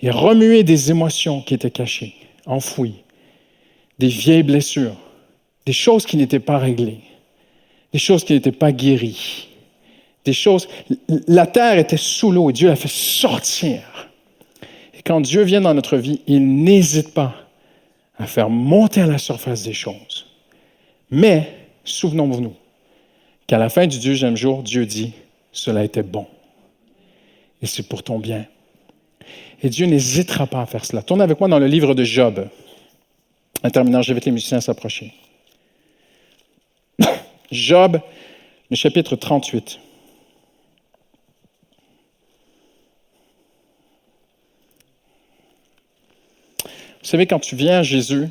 Et remuer des émotions qui étaient cachées, enfouies, des vieilles blessures, des choses qui n'étaient pas réglées, des choses qui n'étaient pas guéries, choses. La terre était sous l'eau et Dieu l'a fait sortir. Et quand Dieu vient dans notre vie, il n'hésite pas à faire monter à la surface des choses. Mais, souvenons-nous qu'à la fin du deuxième jour, Dieu dit, cela était bon. Et c'est pour ton bien. Et Dieu n'hésitera pas à faire cela. Tournez avec moi dans le livre de Job. En terminant, j'invite les musiciens à s'approcher. *coughs* Job, le chapitre 38. Savez, quand tu viens à Jésus,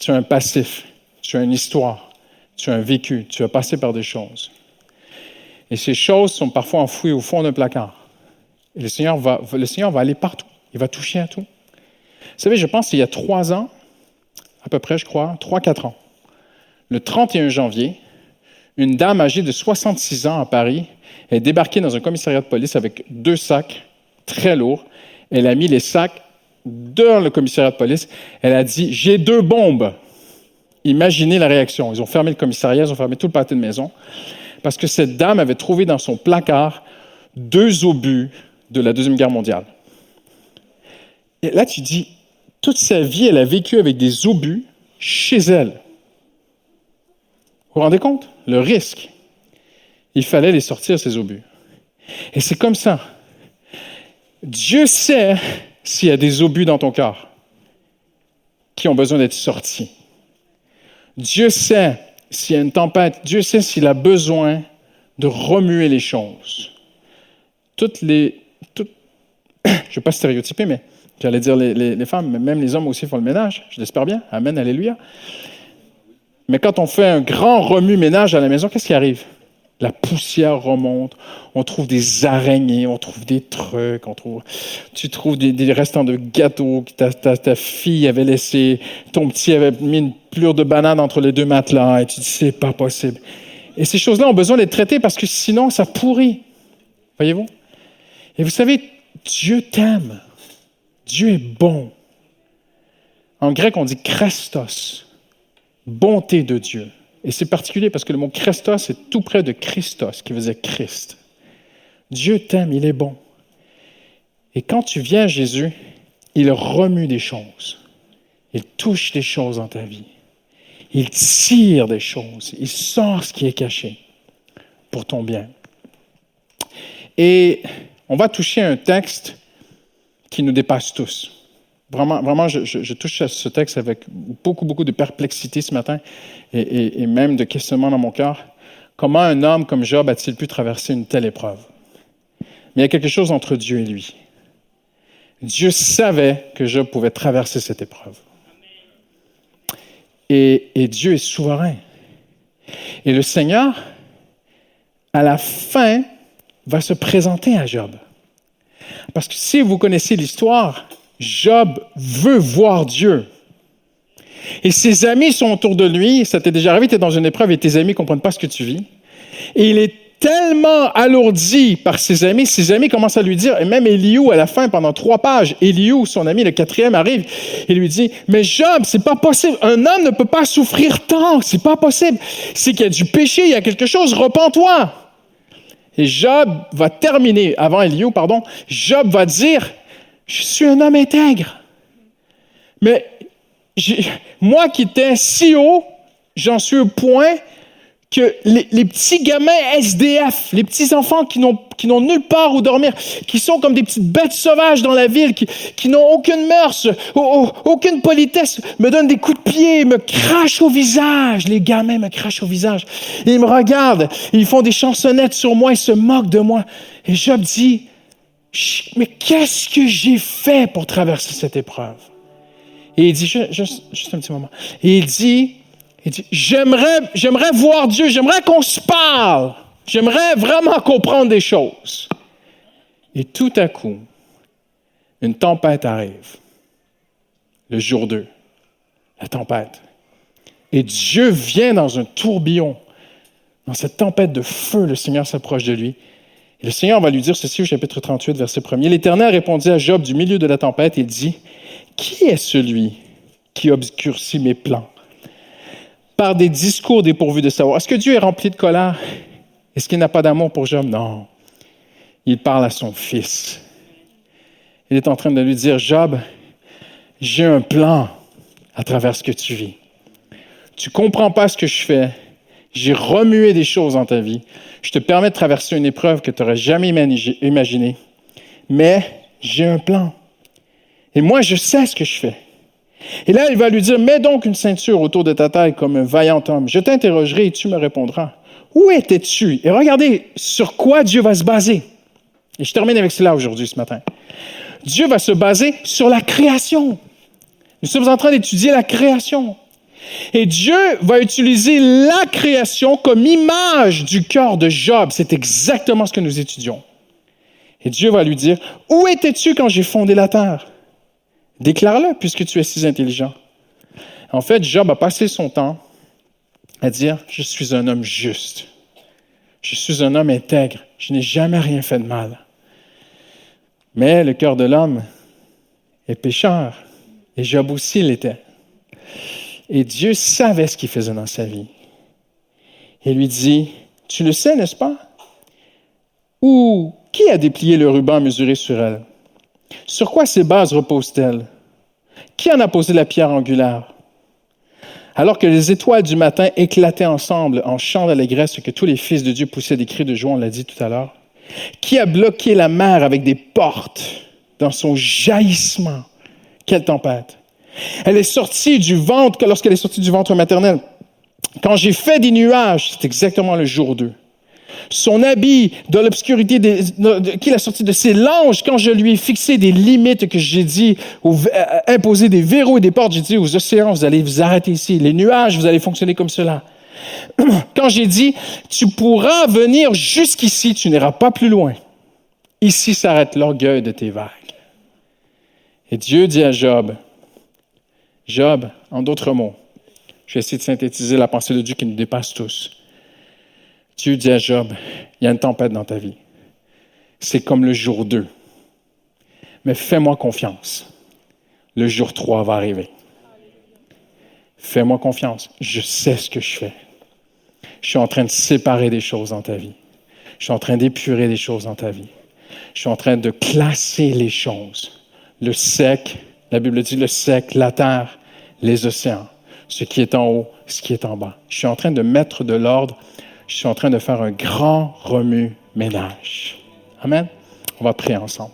tu as un passif, tu as une histoire, tu as un vécu, tu as passé par des choses. Et ces choses sont parfois enfouies au fond d'un placard. Et le Seigneur va, le Seigneur va aller partout. Il va toucher à tout. Vous savez, je pense qu'il y a trois ans, à peu près, je crois, trois, quatre ans, le 31 janvier, une dame âgée de 66 ans à Paris est débarquée dans un commissariat de police avec deux sacs très lourds. Elle a mis les sacs dans le commissariat de police. Elle a dit J'ai deux bombes. Imaginez la réaction. Ils ont fermé le commissariat, ils ont fermé tout le pâté de maison, parce que cette dame avait trouvé dans son placard deux obus de la Deuxième Guerre mondiale. Et là, tu dis Toute sa vie, elle a vécu avec des obus chez elle. Vous vous rendez compte? Le risque. Il fallait les sortir, ces obus. Et c'est comme ça. Dieu sait s'il y a des obus dans ton cœur qui ont besoin d'être sortis. Dieu sait s'il y a une tempête. Dieu sait s'il a besoin de remuer les choses. Toutes les. Toutes, *coughs* je ne vais pas stéréotyper, mais j'allais dire les, les, femmes, mais même les hommes aussi font le ménage. Je l'espère bien. Amen, Alléluia. Mais quand on fait un grand remue-ménage à la maison, qu'est-ce qui arrive? La poussière remonte, on trouve des araignées, on trouve des trucs, on trouve, tu trouves des, restants de gâteaux que ta, ta, fille avait laissé, ton petit avait mis une plure de banane entre les deux matelas, et tu dis, c'est pas possible. Et ces choses-là ont besoin d'être traitées parce que sinon, ça pourrit. Voyez-vous? Et vous savez, Dieu t'aime. Dieu est bon. En grec, on dit Christos bonté de Dieu. Et c'est particulier parce que le mot Christos est tout près de Christos, qui veut dire Christ. Dieu t'aime, il est bon. Et quand tu viens à Jésus, il remue des choses. Il touche des choses dans ta vie. Il tire des choses. Il sort ce qui est caché pour ton bien. Et on va toucher un texte qui nous dépasse tous. Vraiment, vraiment je, touche à ce texte avec beaucoup, beaucoup de perplexité ce matin et, même de questionnement dans mon cœur. Comment un homme comme Job a-t-il pu traverser une telle épreuve? Mais il y a quelque chose entre Dieu et lui. Dieu savait que Job pouvait traverser cette épreuve. Et, Dieu est souverain. Et le Seigneur, à la fin, va se présenter à Job. Parce que si vous connaissez l'histoire, Job veut voir Dieu. Et ses amis sont autour de lui. Ça t'est déjà arrivé, tu es dans une épreuve et tes amis ne comprennent pas ce que tu vis. Et il est tellement alourdi par ses amis, ses amis commencent à lui dire, et même Eliou à la fin, pendant trois pages, Eliou, son ami, le quatrième, arrive et lui dit, mais Job, c'est pas possible. Un homme ne peut pas souffrir tant. C'est pas possible. C'est qu'il y a du péché, il y a quelque chose, repens-toi. Et Job va terminer, avant Eliou, pardon, Job va dire, je suis un homme intègre. Mais moi qui étais si haut, j'en suis au point que les, petits gamins SDF, les petits enfants qui n'ont nulle part où dormir, qui sont comme des petites bêtes sauvages dans la ville, qui, qui n'ont aucune mœurs, aucune politesse, me donnent des coups de pied, me crachent au visage. Les gamins me crachent au visage. ils me regardent, ils font des chansonnettes sur moi, ils se moquent de moi. Et Job dit, mais qu'est-ce que j'ai fait pour traverser cette épreuve? Et il dit, juste, un petit moment. Et il dit, il dit, j'aimerais, j'aimerais voir Dieu, j'aimerais qu'on se parle, j'aimerais vraiment comprendre des choses. Et tout à coup, une tempête arrive. Le jour 2, la tempête. Et Dieu vient dans un tourbillon. Dans cette tempête de feu, le Seigneur s'approche de lui. Et le Seigneur va lui dire ceci au chapitre 38, verset 1 L'Éternel répondit à Job du milieu de la tempête et dit, Qui est celui qui obscurcit mes plans? Par des discours dépourvus de savoir. Est-ce que Dieu est rempli de colère? Est-ce qu'il n'a pas d'amour pour Job? Non. Il parle à son fils. Il est en train de lui dire, Job, j'ai un plan à travers ce que tu vis. Tu comprends pas ce que je fais. J'ai remué des choses dans ta vie. Je te permets de traverser une épreuve que tu n'aurais jamais imaginée. Mais j'ai un plan. Et moi, je sais ce que je fais. Et là, il va lui dire, mets donc une ceinture autour de ta taille comme un vaillant homme. Je t'interrogerai et tu me répondras. Où étais-tu? Et regardez sur quoi Dieu va se baser. Et je termine avec cela aujourd'hui, ce matin. Dieu va se baser sur la création. Nous sommes en train d'étudier la création. Et Dieu va utiliser la création comme image du cœur de Job. C'est exactement ce que nous étudions. Et Dieu va lui dire, où étais-tu quand j'ai fondé la terre? Déclare-le puisque tu es si intelligent. En fait, Job a passé son temps à dire, je suis un homme juste. Je suis un homme intègre. Je n'ai jamais rien fait de mal. Mais le cœur de l'homme est pécheur. Et Job aussi l'était. Et Dieu savait ce qu'il faisait dans sa vie. Il lui dit, tu le sais, n'est-ce pas? Ou qui a déplié le ruban mesuré sur elle? Sur quoi ces bases reposent-elles? Qui en a posé la pierre angulaire? Alors que les étoiles du matin éclataient ensemble en chants d'allégresse, que tous les fils de Dieu poussaient des cris de joie, on l'a dit tout à l'heure. Qui a bloqué la mer avec des portes dans son jaillissement? Quelle tempête! Elle est sortie du ventre, lorsqu'elle est sortie du ventre maternel. Quand j'ai fait des nuages, c'est exactement le jour 2 son habit de l'obscurité, qu'il a sorti de ses langes quand je lui ai fixé des limites que j'ai dit, ou euh, imposé des verrous et des portes, j'ai dit aux océans, vous allez vous arrêter ici, les nuages, vous allez fonctionner comme cela. *clears throat* Quand j'ai dit, tu pourras venir jusqu'ici, tu n'iras pas plus loin. Ici s'arrête l'orgueil de tes vagues. Et Dieu dit à Job, Job, en d'autres mots, je vais essayer de synthétiser la pensée de Dieu qui nous dépasse tous. Dieu dit à Job, il y a une tempête dans ta vie. C'est comme le jour 2. Mais fais-moi confiance. Le jour 3 va arriver. Fais-moi confiance. Je sais ce que je fais. Je suis en train de séparer des choses dans ta vie. Je suis en train d'épurer des choses dans ta vie. Je suis en train de classer les choses. Le sec, la Bible dit le sec, la terre, les océans, ce qui est en haut, ce qui est en bas. Je suis en train de mettre de l'ordre je suis en train de faire un grand remue-ménage. Amen. On va prier ensemble.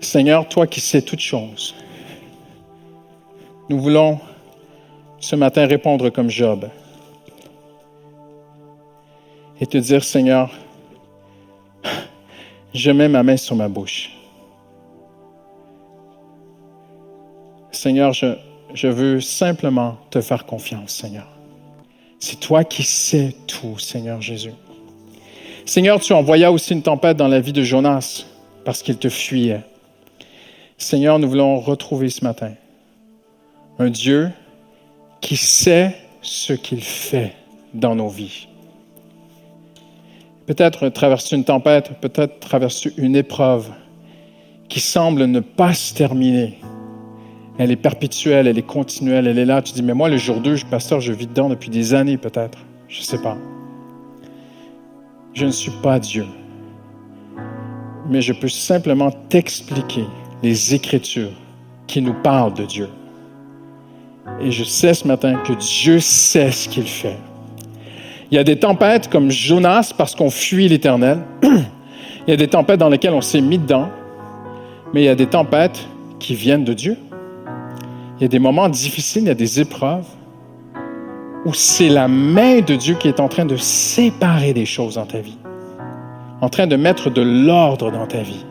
Seigneur, toi qui sais toutes choses, nous voulons ce matin répondre comme Job et te dire, Seigneur, je mets ma main sur ma bouche. Seigneur, je, veux simplement te faire confiance, Seigneur. C'est toi qui sais tout, Seigneur Jésus. Seigneur, tu envoyas aussi une tempête dans la vie de Jonas parce qu'il te fuyait. Seigneur, nous voulons retrouver ce matin un Dieu qui sait ce qu'il fait dans nos vies. Peut-être traverser une tempête, peut-être traverser une épreuve qui semble ne pas se terminer. Elle est perpétuelle, elle est continuelle, elle est là. Tu dis, mais moi, le jour 2, pasteur, je vis dedans depuis des années peut-être. Je ne sais pas. Je ne suis pas Dieu. Mais je peux simplement t'expliquer les Écritures qui nous parlent de Dieu. Et je sais ce matin que Dieu sait ce qu'il fait. Il y a des tempêtes comme Jonas parce qu'on fuit l'Éternel. *clears throat* il y a des tempêtes dans lesquelles on s'est mis dedans. Mais il y a des tempêtes qui viennent de Dieu. Il y a des moments difficiles, il y a des épreuves où c'est la main de Dieu qui est en train de séparer des choses dans ta vie, en train de mettre de l'ordre dans ta vie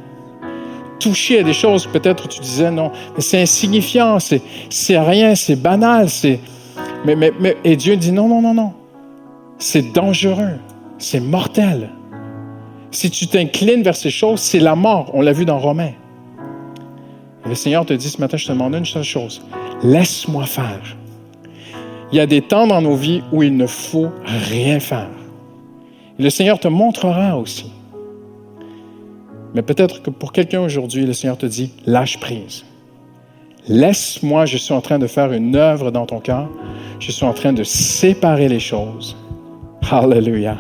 toucher à des choses, peut-être tu disais non, mais c'est insignifiant, c'est, c'est rien, c'est banal, c'est. Mais, mais, mais, et Dieu dit non, non, non, non. C'est dangereux, c'est mortel. Si tu t'inclines vers ces choses, c'est la mort. On l'a vu dans Romains. Le Seigneur te dit ce matin, je te demande une seule chose. Laisse-moi faire. Il y a des temps dans nos vies où il ne faut rien faire. Le Seigneur te montrera aussi mais peut-être que pour quelqu'un aujourd'hui, le Seigneur te dit, lâche prise. Laisse-moi, je suis en train de faire une œuvre dans ton cœur. Je suis en train de séparer les choses. Hallelujah.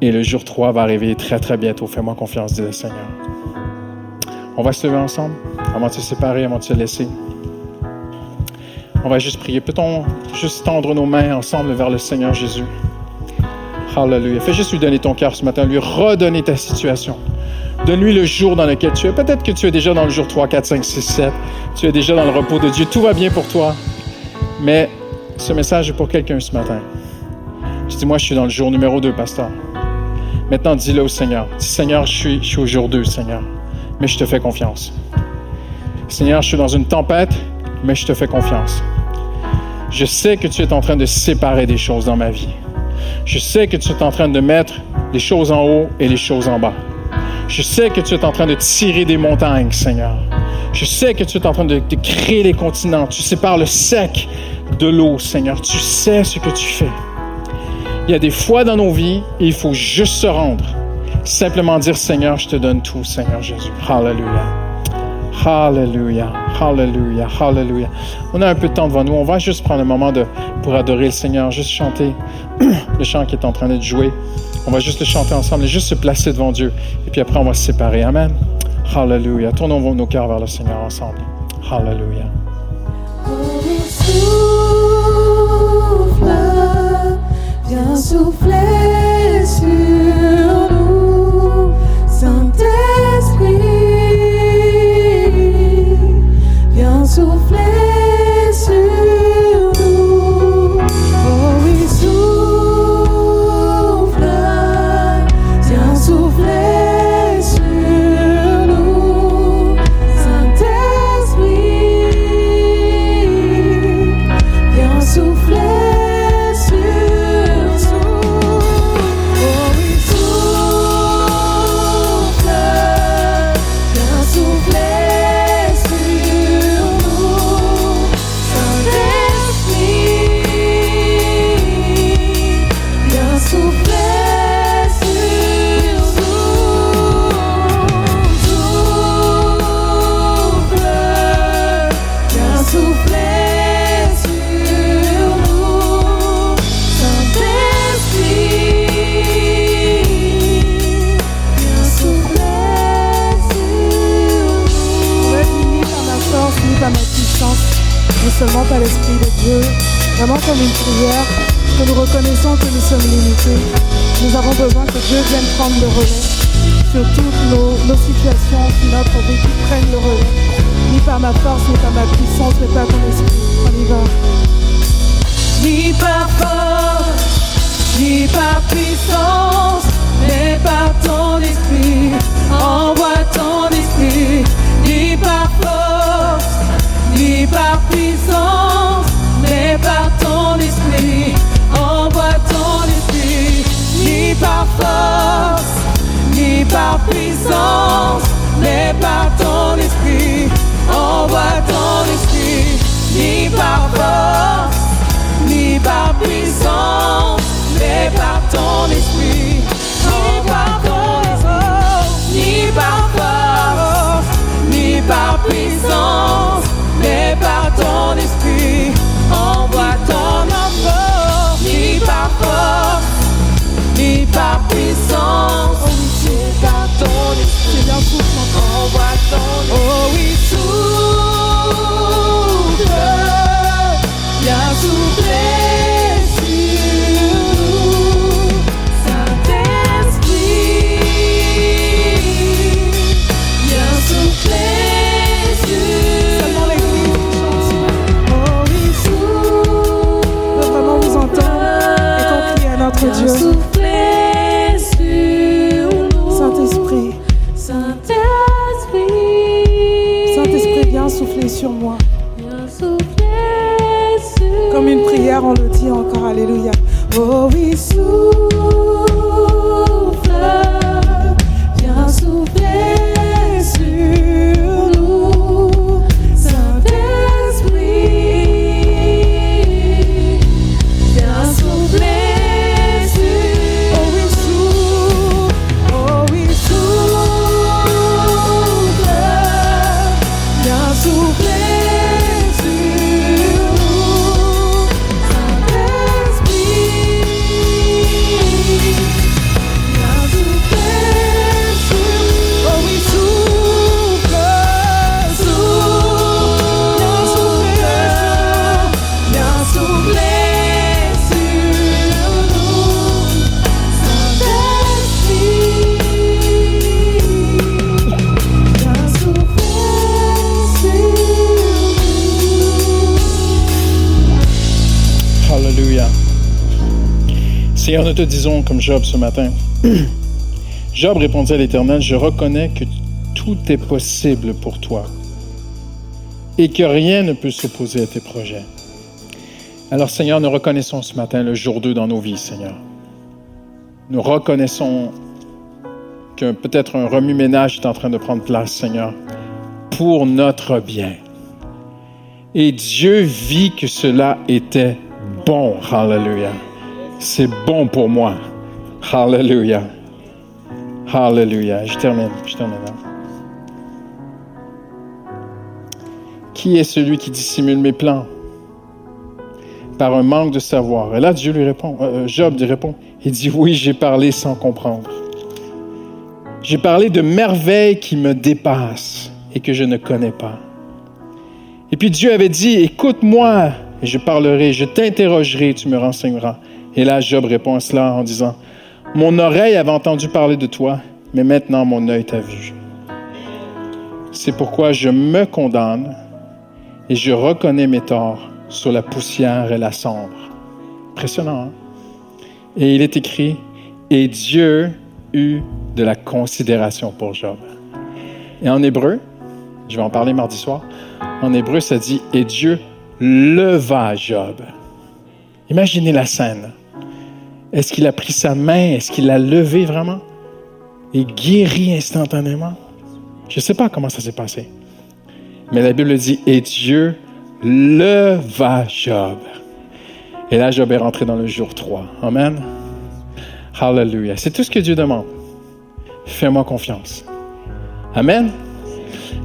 Et le jour 3 va arriver très, très bientôt. Fais-moi confiance, dit le Seigneur. On va se lever ensemble avant de se séparer, avant de se laisser. On va juste prier. Peut-on juste tendre nos mains ensemble vers le Seigneur Jésus? Hallelujah. Fais juste lui donner ton cœur ce matin, lui redonner ta situation. Donne-lui le jour dans lequel tu es. Peut-être que tu es déjà dans le jour 3, 4, 5, 6, 7. Tu es déjà dans le repos de Dieu. Tout va bien pour toi. Mais ce message est pour quelqu'un ce matin. Je dis, moi, je suis dans le jour numéro 2, pasteur. Maintenant, dis-le au Seigneur. Dis, Seigneur, je suis, je suis au jour 2, Seigneur. Mais je te fais confiance. Seigneur, je suis dans une tempête, mais je te fais confiance. Je sais que tu es en train de séparer des choses dans ma vie. Je sais que tu es en train de mettre les choses en haut et les choses en bas. Je sais que tu es en train de tirer des montagnes, Seigneur. Je sais que tu es en train de, créer les continents. Tu sépares le sec de l'eau, Seigneur. Tu sais ce que tu fais. Il y a des fois dans nos vies, il faut juste se rendre. Simplement dire, Seigneur, je te donne tout, Seigneur Jésus. Hallelujah. Hallelujah, Hallelujah, Hallelujah. On a un peu de temps devant nous. On va juste prendre un moment pour adorer le Seigneur, juste chanter *clears throat* le chant qui est en train de jouer. On va juste le chanter ensemble et juste se placer devant Dieu. Et puis après, on va se séparer. Amen. Hallelujah. Tournons nos cœurs vers le Seigneur ensemble. Hallelujah. viens souffler sur ni par puissance, mais par ton esprit. Envoie ton esprit, ni par force ni par puissance, mais par ton esprit. Ni par force, ni par force, ni par puissance, mais par ton esprit. Envoie ton enfant, ni par force, par puissance, mais par ton esprit. C'est bien souffle maintenant. Envoie ton Oh oui, souffle, viens souffler sur nous, Saint-Esprit, viens souffler Seulement sur l'église qui dit encore. Alléluia. Oh oui, Te disons comme Job ce matin. *clears throat* Job répondit à l'Éternel, je reconnais que tout est possible pour toi et que rien ne peut s'opposer à tes projets. Alors Seigneur, nous reconnaissons ce matin le jour 2 dans nos vies, Seigneur. Nous reconnaissons que peut-être un remue-ménage est en train de prendre place, Seigneur, pour notre bien. Et Dieu vit que cela était bon. Hallelujah. C'est bon pour moi. Hallelujah. Hallelujah. Je termine. Je termine. Qui est celui qui dissimule mes plans? Par un manque de savoir? Et là, Dieu lui répond, euh, Job lui répond, il dit, oui, j'ai parlé sans comprendre. J'ai parlé de merveilles qui me dépassent et que je ne connais pas. Et puis Dieu avait dit, écoute-moi et je parlerai, je t'interrogerai tu me renseigneras. Et là, Job répond à cela en disant, mon oreille avait entendu parler de toi, mais maintenant mon œil t'a vu. C'est pourquoi je me condamne et je reconnais mes torts sur la poussière et la cendre. Impressionnant. hein? Et il est écrit, et Dieu eut de la considération pour Job. Et en hébreu, je vais en parler mardi soir, en hébreu, ça dit, et Dieu leva Job. Imaginez la scène. Est-ce qu'il a pris sa main? Est-ce qu'il l'a levé vraiment? Et guéri instantanément? Je ne sais pas comment ça s'est passé. Mais la Bible dit, et Dieu leva Job. Et là, Job est rentré dans le jour 3. Amen. Hallelujah. C'est tout ce que Dieu demande. Fais-moi confiance. Amen.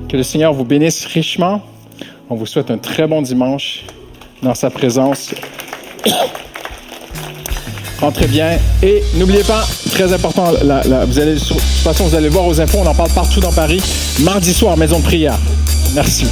Que le Seigneur vous bénisse richement. On vous souhaite un très bon dimanche dans sa présence. Rentrez bien. Et n'oubliez pas, très important, la- la- vous allez, de toute façon, vous allez voir aux infos, on en parle partout dans Paris. Mardi soir, maison de prière. Merci.